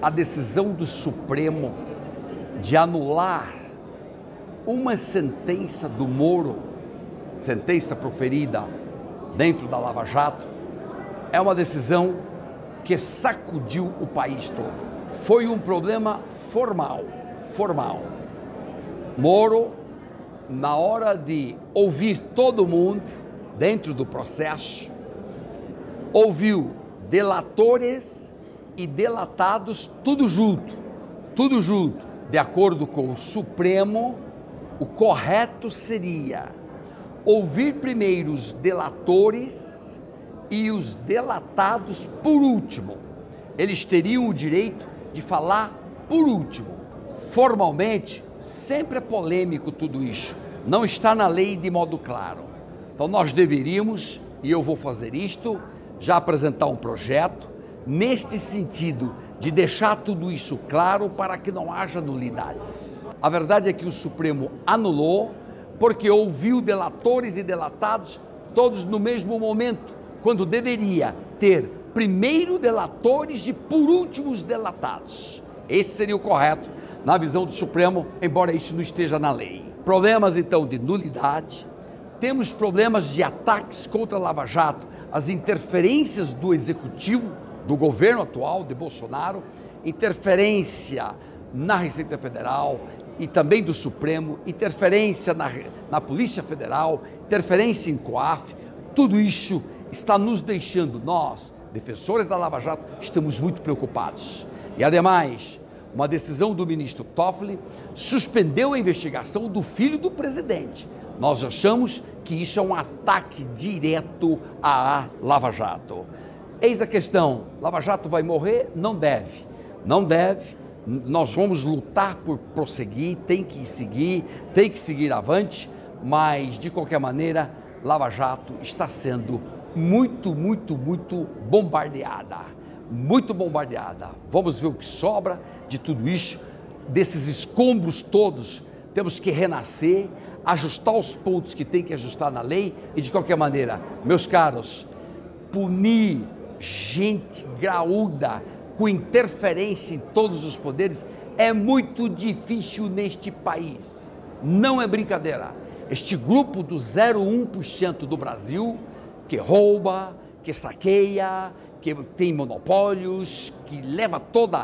a decisão do Supremo de anular uma sentença do Moro, sentença proferida dentro da Lava Jato, é uma decisão que sacudiu o país todo. Foi um problema formal, formal. Moro, na hora de ouvir todo mundo dentro do processo, ouviu delatores e delatados tudo junto, tudo junto. De acordo com o Supremo, o correto seria ouvir primeiro os delatores e os delatados por último. Eles teriam o direito de falar por último. Formalmente, sempre é polêmico tudo isso. Não está na lei de modo claro. Então nós deveríamos, e eu vou fazer isto, já apresentar um projeto neste sentido de deixar tudo isso claro para que não haja nulidades. A verdade é que o Supremo anulou porque ouviu delatores e delatados todos no mesmo momento, quando deveria ter primeiro delatores e por último os delatados. Esse seria o correto na visão do Supremo, embora isso não esteja na lei. Problemas então de nulidade, temos problemas de ataques contra a Lava Jato, as interferências do executivo, do governo atual, de Bolsonaro, interferência na Receita Federal e também do Supremo, interferência na, na Polícia Federal, interferência em COAF, tudo isso está nos deixando, nós, defensores da Lava Jato, estamos muito preocupados. E ademais, uma decisão do ministro Toffoli suspendeu a investigação do filho do presidente. Nós achamos que isso é um ataque direto à Lava Jato. Eis a questão: Lava Jato vai morrer? Não deve. Não deve. Nós vamos lutar por prosseguir, tem que seguir, tem que seguir avante, mas de qualquer maneira, Lava Jato está sendo muito, muito, muito bombardeada muito bombardeada. Vamos ver o que sobra de tudo isso, desses escombros todos. Temos que renascer, ajustar os pontos que tem que ajustar na lei e, de qualquer maneira, meus caros, punir gente graúda com interferência em todos os poderes é muito difícil neste país. Não é brincadeira. Este grupo do 0,1% do Brasil que rouba, que saqueia, que tem monopólios, que leva todo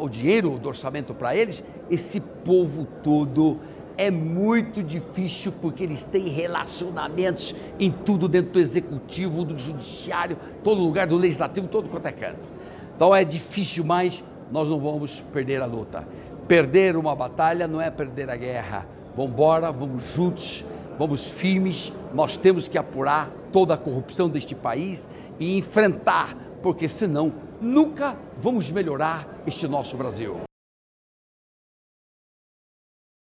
o dinheiro do orçamento para eles, esse povo todo é muito difícil porque eles têm relacionamentos em tudo dentro do executivo, do judiciário, todo lugar, do legislativo, todo quanto é canto. Então é difícil, mas nós não vamos perder a luta. Perder uma batalha não é perder a guerra. Vamos embora, vamos juntos, vamos firmes. Nós temos que apurar toda a corrupção deste país e enfrentar porque senão nunca vamos melhorar este nosso Brasil.